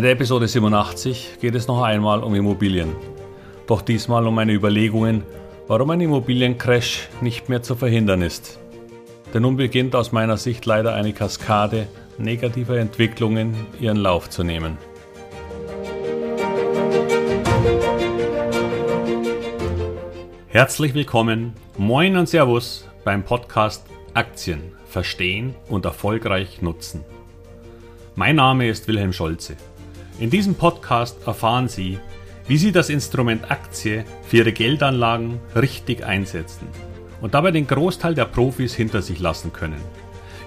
In der Episode 87 geht es noch einmal um Immobilien. Doch diesmal um meine Überlegungen, warum ein Immobiliencrash nicht mehr zu verhindern ist. Denn nun beginnt aus meiner Sicht leider eine Kaskade negativer Entwicklungen ihren Lauf zu nehmen. Herzlich willkommen, moin und Servus beim Podcast Aktien verstehen und erfolgreich nutzen. Mein Name ist Wilhelm Scholze. In diesem Podcast erfahren Sie, wie Sie das Instrument Aktie für Ihre Geldanlagen richtig einsetzen und dabei den Großteil der Profis hinter sich lassen können.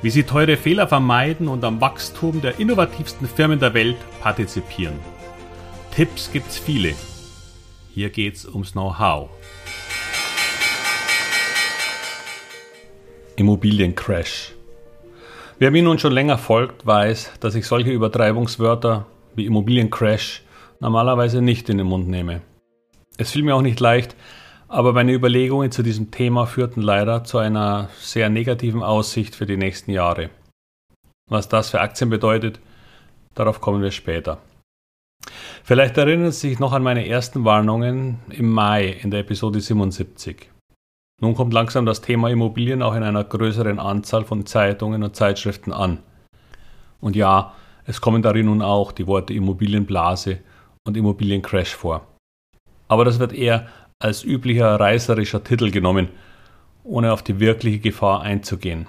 Wie Sie teure Fehler vermeiden und am Wachstum der innovativsten Firmen der Welt partizipieren. Tipps gibt's viele. Hier geht's ums Know-how. Immobiliencrash. Wer mir nun schon länger folgt, weiß, dass ich solche Übertreibungswörter wie Immobiliencrash normalerweise nicht in den Mund nehme. Es fiel mir auch nicht leicht, aber meine Überlegungen zu diesem Thema führten leider zu einer sehr negativen Aussicht für die nächsten Jahre. Was das für Aktien bedeutet, darauf kommen wir später. Vielleicht erinnern Sie sich noch an meine ersten Warnungen im Mai in der Episode 77. Nun kommt langsam das Thema Immobilien auch in einer größeren Anzahl von Zeitungen und Zeitschriften an. Und ja, es kommen darin nun auch die Worte Immobilienblase und Immobiliencrash vor. Aber das wird eher als üblicher reißerischer Titel genommen, ohne auf die wirkliche Gefahr einzugehen.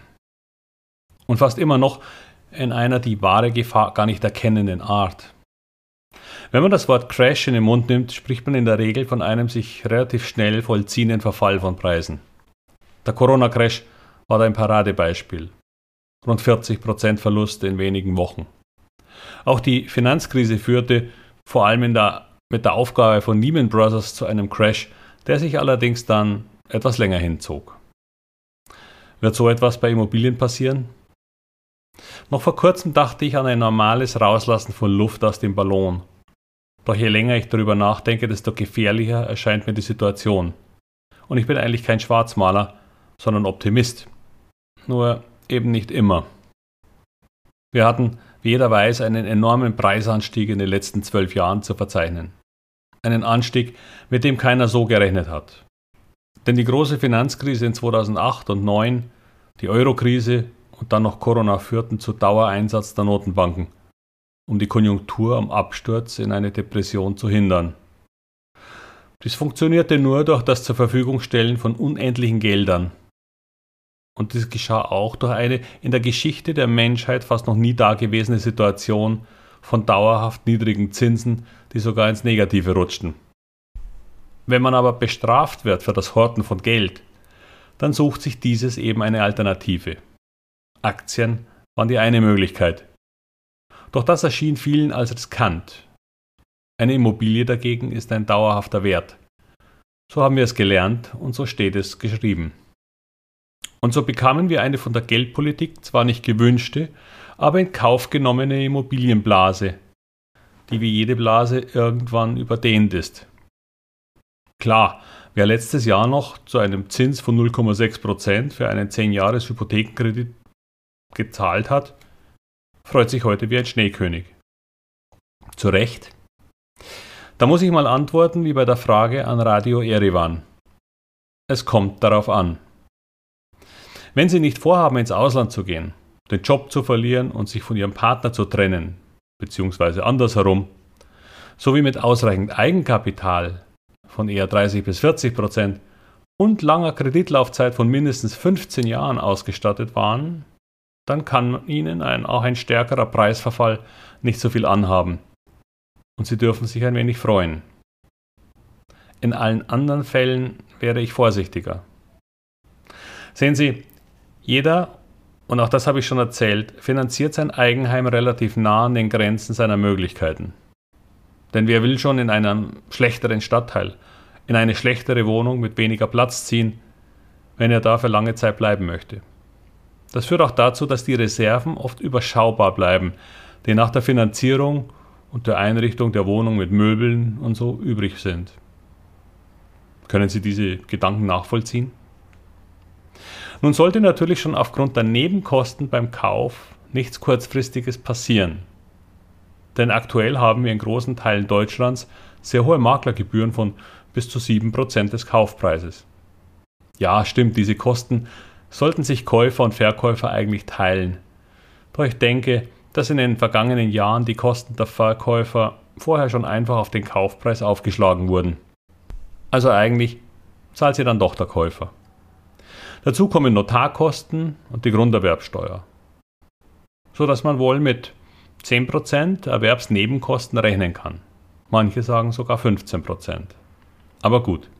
Und fast immer noch in einer die wahre Gefahr gar nicht erkennenden Art. Wenn man das Wort Crash in den Mund nimmt, spricht man in der Regel von einem sich relativ schnell vollziehenden Verfall von Preisen. Der Corona-Crash war da ein Paradebeispiel. Rund 40% Verluste in wenigen Wochen. Auch die Finanzkrise führte vor allem der, mit der Aufgabe von Lehman Brothers zu einem Crash, der sich allerdings dann etwas länger hinzog. Wird so etwas bei Immobilien passieren? Noch vor kurzem dachte ich an ein normales Rauslassen von Luft aus dem Ballon. Doch je länger ich darüber nachdenke, desto gefährlicher erscheint mir die Situation. Und ich bin eigentlich kein Schwarzmaler, sondern Optimist. Nur eben nicht immer. Wir hatten wie jeder weiß, einen enormen Preisanstieg in den letzten zwölf Jahren zu verzeichnen. Einen Anstieg, mit dem keiner so gerechnet hat. Denn die große Finanzkrise in 2008 und 2009, die Eurokrise und dann noch Corona führten zu Dauereinsatz der Notenbanken, um die Konjunktur am Absturz in eine Depression zu hindern. Dies funktionierte nur durch das zur Verfügung stellen von unendlichen Geldern, und dies geschah auch durch eine in der Geschichte der Menschheit fast noch nie dagewesene Situation von dauerhaft niedrigen Zinsen, die sogar ins Negative rutschten. Wenn man aber bestraft wird für das Horten von Geld, dann sucht sich dieses eben eine Alternative. Aktien waren die eine Möglichkeit. Doch das erschien vielen als riskant. Eine Immobilie dagegen ist ein dauerhafter Wert. So haben wir es gelernt und so steht es geschrieben. Und so bekamen wir eine von der Geldpolitik zwar nicht gewünschte, aber in Kauf genommene Immobilienblase, die wie jede Blase irgendwann überdehnt ist. Klar, wer letztes Jahr noch zu einem Zins von 0,6% für einen 10-Jahres-Hypothekenkredit gezahlt hat, freut sich heute wie ein Schneekönig. Zu Recht? Da muss ich mal antworten wie bei der Frage an Radio Erivan. Es kommt darauf an. Wenn Sie nicht vorhaben, ins Ausland zu gehen, den Job zu verlieren und sich von Ihrem Partner zu trennen, beziehungsweise andersherum, sowie mit ausreichend Eigenkapital von eher 30 bis 40 Prozent und langer Kreditlaufzeit von mindestens 15 Jahren ausgestattet waren, dann kann Ihnen ein, auch ein stärkerer Preisverfall nicht so viel anhaben. Und Sie dürfen sich ein wenig freuen. In allen anderen Fällen wäre ich vorsichtiger. Sehen Sie, jeder, und auch das habe ich schon erzählt, finanziert sein Eigenheim relativ nah an den Grenzen seiner Möglichkeiten. Denn wer will schon in einem schlechteren Stadtteil, in eine schlechtere Wohnung mit weniger Platz ziehen, wenn er da für lange Zeit bleiben möchte? Das führt auch dazu, dass die Reserven oft überschaubar bleiben, die nach der Finanzierung und der Einrichtung der Wohnung mit Möbeln und so übrig sind. Können Sie diese Gedanken nachvollziehen? Nun sollte natürlich schon aufgrund der Nebenkosten beim Kauf nichts Kurzfristiges passieren. Denn aktuell haben wir in großen Teilen Deutschlands sehr hohe Maklergebühren von bis zu 7% des Kaufpreises. Ja, stimmt, diese Kosten sollten sich Käufer und Verkäufer eigentlich teilen. Doch ich denke, dass in den vergangenen Jahren die Kosten der Verkäufer vorher schon einfach auf den Kaufpreis aufgeschlagen wurden. Also eigentlich zahlt sie dann doch der Käufer. Dazu kommen Notarkosten und die Grunderwerbsteuer. So dass man wohl mit 10% Erwerbsnebenkosten rechnen kann. Manche sagen sogar 15%. Aber gut.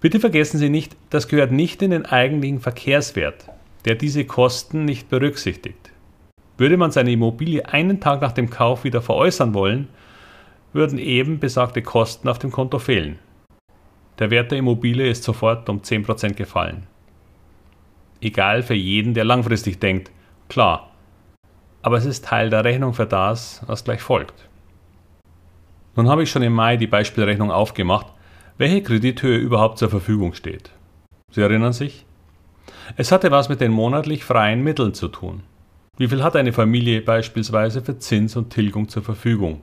Bitte vergessen Sie nicht, das gehört nicht in den eigentlichen Verkehrswert, der diese Kosten nicht berücksichtigt. Würde man seine Immobilie einen Tag nach dem Kauf wieder veräußern wollen, würden eben besagte Kosten auf dem Konto fehlen. Der Wert der Immobilie ist sofort um 10% gefallen. Egal für jeden, der langfristig denkt, klar, aber es ist Teil der Rechnung für das, was gleich folgt. Nun habe ich schon im Mai die Beispielrechnung aufgemacht, welche Kredithöhe überhaupt zur Verfügung steht. Sie erinnern sich? Es hatte was mit den monatlich freien Mitteln zu tun. Wie viel hat eine Familie beispielsweise für Zins und Tilgung zur Verfügung?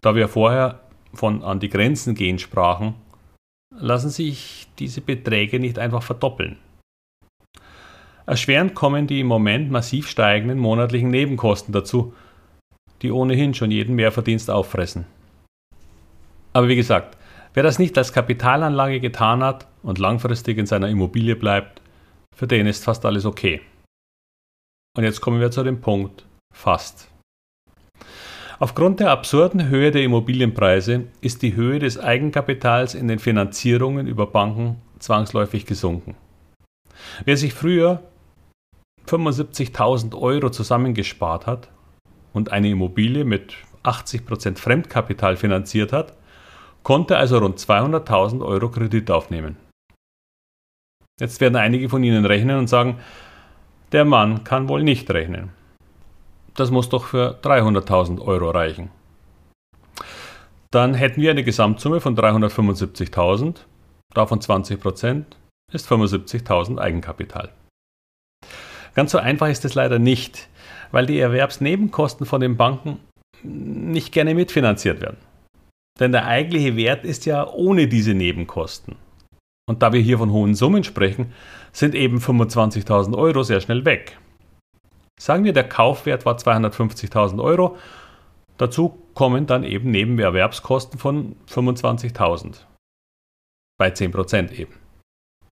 Da wir vorher von an die Grenzen gehen sprachen, lassen sich diese Beträge nicht einfach verdoppeln. Erschwerend kommen die im Moment massiv steigenden monatlichen Nebenkosten dazu, die ohnehin schon jeden Mehrverdienst auffressen. Aber wie gesagt, wer das nicht als Kapitalanlage getan hat und langfristig in seiner Immobilie bleibt, für den ist fast alles okay. Und jetzt kommen wir zu dem Punkt fast. Aufgrund der absurden Höhe der Immobilienpreise ist die Höhe des Eigenkapitals in den Finanzierungen über Banken zwangsläufig gesunken. Wer sich früher 75.000 Euro zusammengespart hat und eine Immobilie mit 80% Fremdkapital finanziert hat, konnte also rund 200.000 Euro Kredit aufnehmen. Jetzt werden einige von Ihnen rechnen und sagen, der Mann kann wohl nicht rechnen. Das muss doch für 300.000 Euro reichen. Dann hätten wir eine Gesamtsumme von 375.000, davon 20% ist 75.000 Eigenkapital. Ganz so einfach ist es leider nicht, weil die Erwerbsnebenkosten von den Banken nicht gerne mitfinanziert werden. Denn der eigentliche Wert ist ja ohne diese Nebenkosten. Und da wir hier von hohen Summen sprechen, sind eben 25.000 Euro sehr schnell weg. Sagen wir, der Kaufwert war 250.000 Euro. Dazu kommen dann eben Nebenerwerbskosten von 25.000. Bei 10% eben.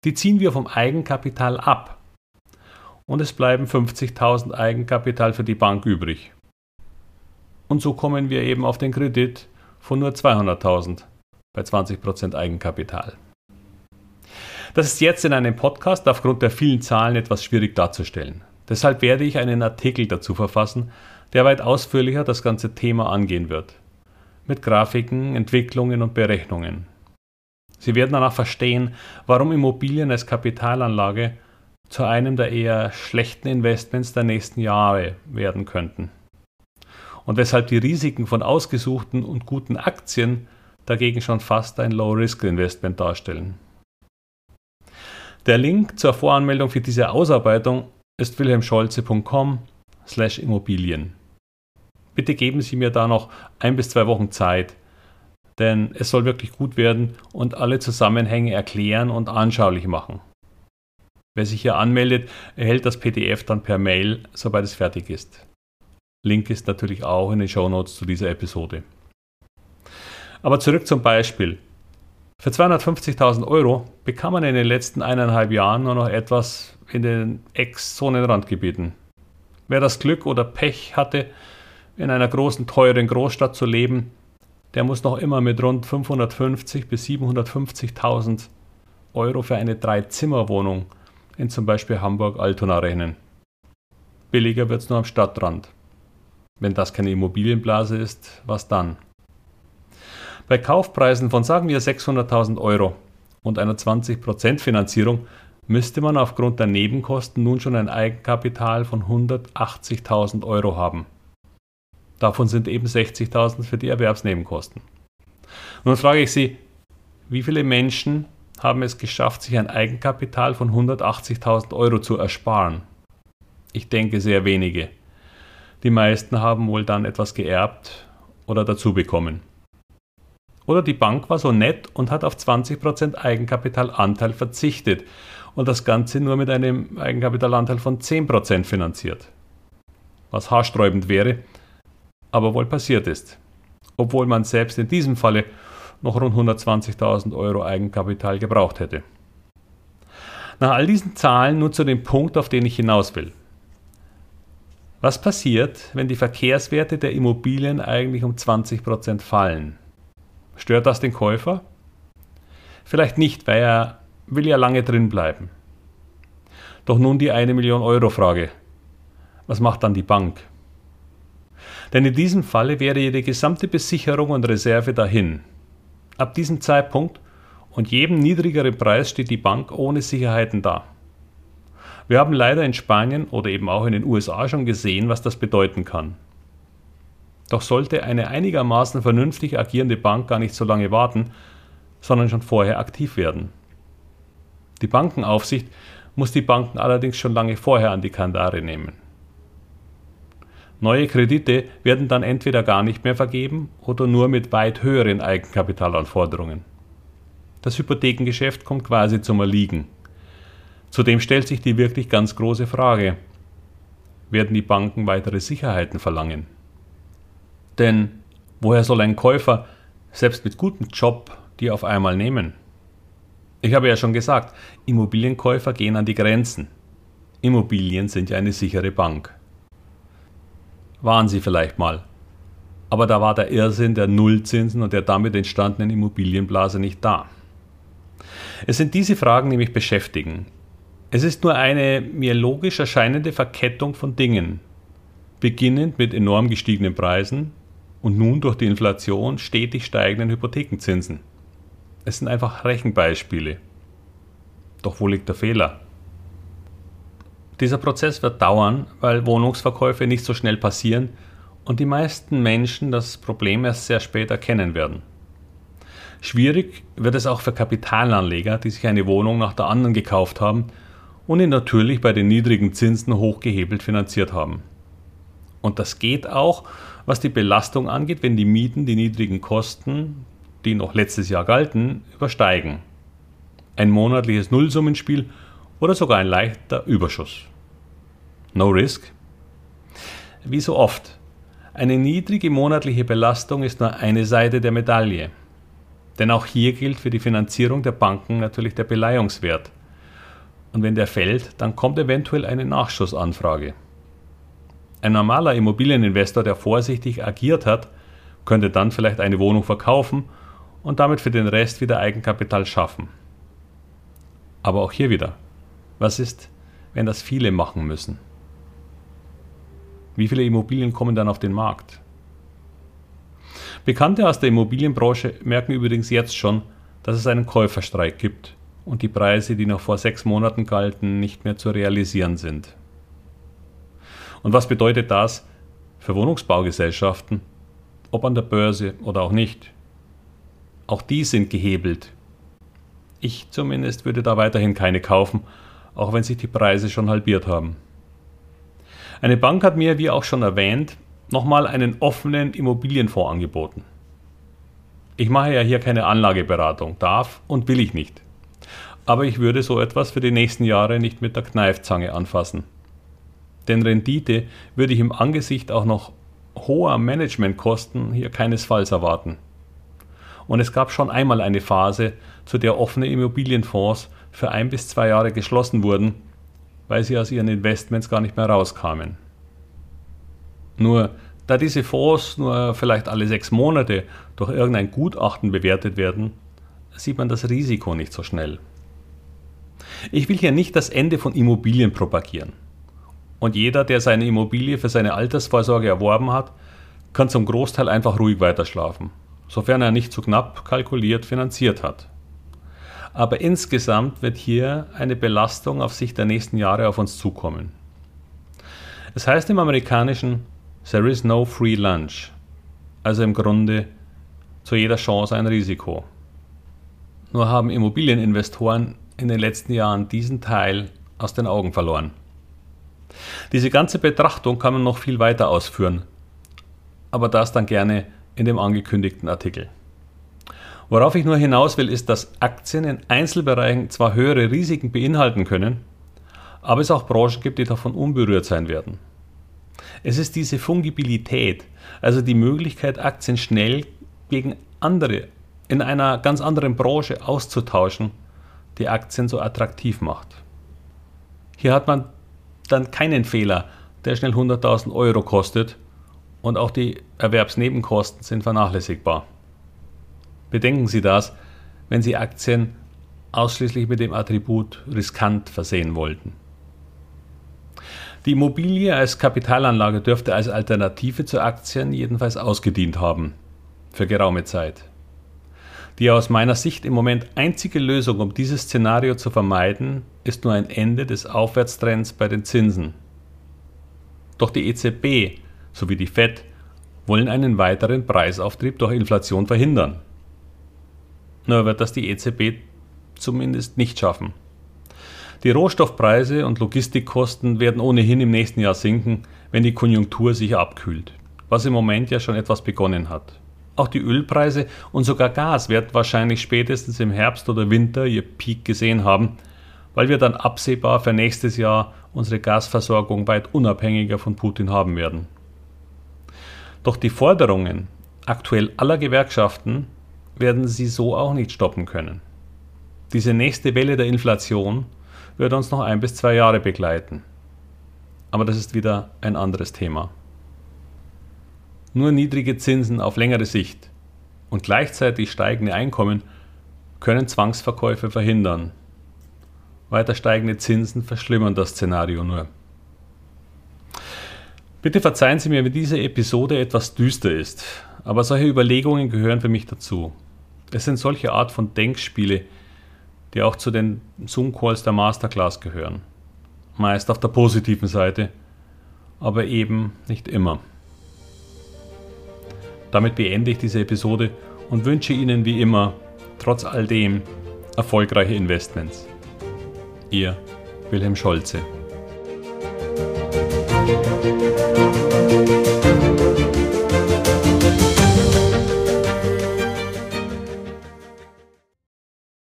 Die ziehen wir vom Eigenkapital ab. Und es bleiben 50.000 Eigenkapital für die Bank übrig. Und so kommen wir eben auf den Kredit von nur 200.000 bei 20% Eigenkapital. Das ist jetzt in einem Podcast aufgrund der vielen Zahlen etwas schwierig darzustellen. Deshalb werde ich einen Artikel dazu verfassen, der weit ausführlicher das ganze Thema angehen wird. Mit Grafiken, Entwicklungen und Berechnungen. Sie werden danach verstehen, warum Immobilien als Kapitalanlage zu einem der eher schlechten Investments der nächsten Jahre werden könnten. Und weshalb die Risiken von ausgesuchten und guten Aktien dagegen schon fast ein Low-Risk-Investment darstellen. Der Link zur Voranmeldung für diese Ausarbeitung ist wilhelmscholze.com slash Immobilien. Bitte geben Sie mir da noch ein bis zwei Wochen Zeit, denn es soll wirklich gut werden und alle Zusammenhänge erklären und anschaulich machen. Wer sich hier anmeldet, erhält das PDF dann per Mail, sobald es fertig ist. Link ist natürlich auch in den Show Notes zu dieser Episode. Aber zurück zum Beispiel. Für 250.000 Euro bekam man in den letzten eineinhalb Jahren nur noch etwas in den Ex-Zonenrandgebieten. Wer das Glück oder Pech hatte, in einer großen, teuren Großstadt zu leben, der muss noch immer mit rund 550 bis 750.000 Euro für eine Drei-Zimmer-Wohnung in zum Beispiel Hamburg-Altona rechnen. Billiger wird es nur am Stadtrand. Wenn das keine Immobilienblase ist, was dann? Bei Kaufpreisen von sagen wir 600.000 Euro und einer 20% Finanzierung müsste man aufgrund der Nebenkosten nun schon ein Eigenkapital von 180.000 Euro haben. Davon sind eben 60.000 für die Erwerbsnebenkosten. Nun frage ich Sie, wie viele Menschen haben es geschafft, sich ein Eigenkapital von 180.000 Euro zu ersparen? Ich denke sehr wenige. Die meisten haben wohl dann etwas geerbt oder dazu bekommen. Oder die Bank war so nett und hat auf 20% Eigenkapitalanteil verzichtet und das Ganze nur mit einem Eigenkapitalanteil von 10% finanziert. Was haarsträubend wäre, aber wohl passiert ist. Obwohl man selbst in diesem Falle noch rund 120.000 Euro Eigenkapital gebraucht hätte. Nach all diesen Zahlen nun zu dem Punkt, auf den ich hinaus will. Was passiert, wenn die Verkehrswerte der Immobilien eigentlich um 20% fallen? Stört das den Käufer? Vielleicht nicht, weil er will ja lange drin bleiben. Doch nun die eine Million Euro Frage. Was macht dann die Bank? Denn in diesem Falle wäre ihre gesamte Besicherung und Reserve dahin. Ab diesem Zeitpunkt und jedem niedrigeren Preis steht die Bank ohne Sicherheiten da. Wir haben leider in Spanien oder eben auch in den USA schon gesehen, was das bedeuten kann. Doch sollte eine einigermaßen vernünftig agierende Bank gar nicht so lange warten, sondern schon vorher aktiv werden. Die Bankenaufsicht muss die Banken allerdings schon lange vorher an die Kandare nehmen. Neue Kredite werden dann entweder gar nicht mehr vergeben oder nur mit weit höheren Eigenkapitalanforderungen. Das Hypothekengeschäft kommt quasi zum Erliegen. Zudem stellt sich die wirklich ganz große Frage, werden die Banken weitere Sicherheiten verlangen? Denn woher soll ein Käufer, selbst mit gutem Job, die auf einmal nehmen? Ich habe ja schon gesagt, Immobilienkäufer gehen an die Grenzen. Immobilien sind ja eine sichere Bank. Waren sie vielleicht mal. Aber da war der Irrsinn der Nullzinsen und der damit entstandenen Immobilienblase nicht da. Es sind diese Fragen, die mich beschäftigen. Es ist nur eine mir logisch erscheinende Verkettung von Dingen, beginnend mit enorm gestiegenen Preisen, und nun durch die Inflation stetig steigenden Hypothekenzinsen. Es sind einfach Rechenbeispiele. Doch wo liegt der Fehler? Dieser Prozess wird dauern, weil Wohnungsverkäufe nicht so schnell passieren und die meisten Menschen das Problem erst sehr spät erkennen werden. Schwierig wird es auch für Kapitalanleger, die sich eine Wohnung nach der anderen gekauft haben und ihn natürlich bei den niedrigen Zinsen hochgehebelt finanziert haben. Und das geht auch, was die Belastung angeht, wenn die Mieten die niedrigen Kosten, die noch letztes Jahr galten, übersteigen. Ein monatliches Nullsummenspiel oder sogar ein leichter Überschuss. No risk? Wie so oft. Eine niedrige monatliche Belastung ist nur eine Seite der Medaille. Denn auch hier gilt für die Finanzierung der Banken natürlich der Beleihungswert. Und wenn der fällt, dann kommt eventuell eine Nachschussanfrage. Ein normaler Immobilieninvestor, der vorsichtig agiert hat, könnte dann vielleicht eine Wohnung verkaufen und damit für den Rest wieder Eigenkapital schaffen. Aber auch hier wieder, was ist, wenn das viele machen müssen? Wie viele Immobilien kommen dann auf den Markt? Bekannte aus der Immobilienbranche merken übrigens jetzt schon, dass es einen Käuferstreik gibt und die Preise, die noch vor sechs Monaten galten, nicht mehr zu realisieren sind. Und was bedeutet das für Wohnungsbaugesellschaften, ob an der Börse oder auch nicht? Auch die sind gehebelt. Ich zumindest würde da weiterhin keine kaufen, auch wenn sich die Preise schon halbiert haben. Eine Bank hat mir, wie auch schon erwähnt, nochmal einen offenen Immobilienfonds angeboten. Ich mache ja hier keine Anlageberatung, darf und will ich nicht. Aber ich würde so etwas für die nächsten Jahre nicht mit der Kneifzange anfassen. Denn Rendite würde ich im Angesicht auch noch hoher Managementkosten hier keinesfalls erwarten. Und es gab schon einmal eine Phase, zu der offene Immobilienfonds für ein bis zwei Jahre geschlossen wurden, weil sie aus ihren Investments gar nicht mehr rauskamen. Nur da diese Fonds nur vielleicht alle sechs Monate durch irgendein Gutachten bewertet werden, sieht man das Risiko nicht so schnell. Ich will hier nicht das Ende von Immobilien propagieren. Und jeder, der seine Immobilie für seine Altersvorsorge erworben hat, kann zum Großteil einfach ruhig weiterschlafen, sofern er nicht zu knapp kalkuliert finanziert hat. Aber insgesamt wird hier eine Belastung auf Sicht der nächsten Jahre auf uns zukommen. Es heißt im amerikanischen There is no free lunch, also im Grunde zu jeder Chance ein Risiko. Nur haben Immobilieninvestoren in den letzten Jahren diesen Teil aus den Augen verloren. Diese ganze Betrachtung kann man noch viel weiter ausführen, aber das dann gerne in dem angekündigten Artikel. Worauf ich nur hinaus will, ist, dass Aktien in Einzelbereichen zwar höhere Risiken beinhalten können, aber es auch Branchen gibt, die davon unberührt sein werden. Es ist diese Fungibilität, also die Möglichkeit, Aktien schnell gegen andere in einer ganz anderen Branche auszutauschen, die Aktien so attraktiv macht. Hier hat man dann keinen Fehler, der schnell 100.000 Euro kostet und auch die Erwerbsnebenkosten sind vernachlässigbar. Bedenken Sie das, wenn Sie Aktien ausschließlich mit dem Attribut riskant versehen wollten. Die Immobilie als Kapitalanlage dürfte als Alternative zu Aktien jedenfalls ausgedient haben, für geraume Zeit. Die aus meiner Sicht im Moment einzige Lösung, um dieses Szenario zu vermeiden, ist nur ein Ende des Aufwärtstrends bei den Zinsen. Doch die EZB sowie die Fed wollen einen weiteren Preisauftrieb durch Inflation verhindern. Nur wird das die EZB zumindest nicht schaffen. Die Rohstoffpreise und Logistikkosten werden ohnehin im nächsten Jahr sinken, wenn die Konjunktur sich abkühlt, was im Moment ja schon etwas begonnen hat. Auch die Ölpreise und sogar Gas werden wahrscheinlich spätestens im Herbst oder Winter ihr Peak gesehen haben, weil wir dann absehbar für nächstes Jahr unsere Gasversorgung weit unabhängiger von Putin haben werden. Doch die Forderungen aktuell aller Gewerkschaften werden sie so auch nicht stoppen können. Diese nächste Welle der Inflation wird uns noch ein bis zwei Jahre begleiten. Aber das ist wieder ein anderes Thema. Nur niedrige Zinsen auf längere Sicht und gleichzeitig steigende Einkommen können Zwangsverkäufe verhindern. Weiter steigende Zinsen verschlimmern das Szenario nur. Bitte verzeihen Sie mir, wenn diese Episode etwas düster ist, aber solche Überlegungen gehören für mich dazu. Es sind solche Art von Denkspiele, die auch zu den Zoom-Calls der Masterclass gehören. Meist auf der positiven Seite, aber eben nicht immer. Damit beende ich diese Episode und wünsche Ihnen wie immer, trotz all dem, erfolgreiche Investments. Ihr Wilhelm Scholze.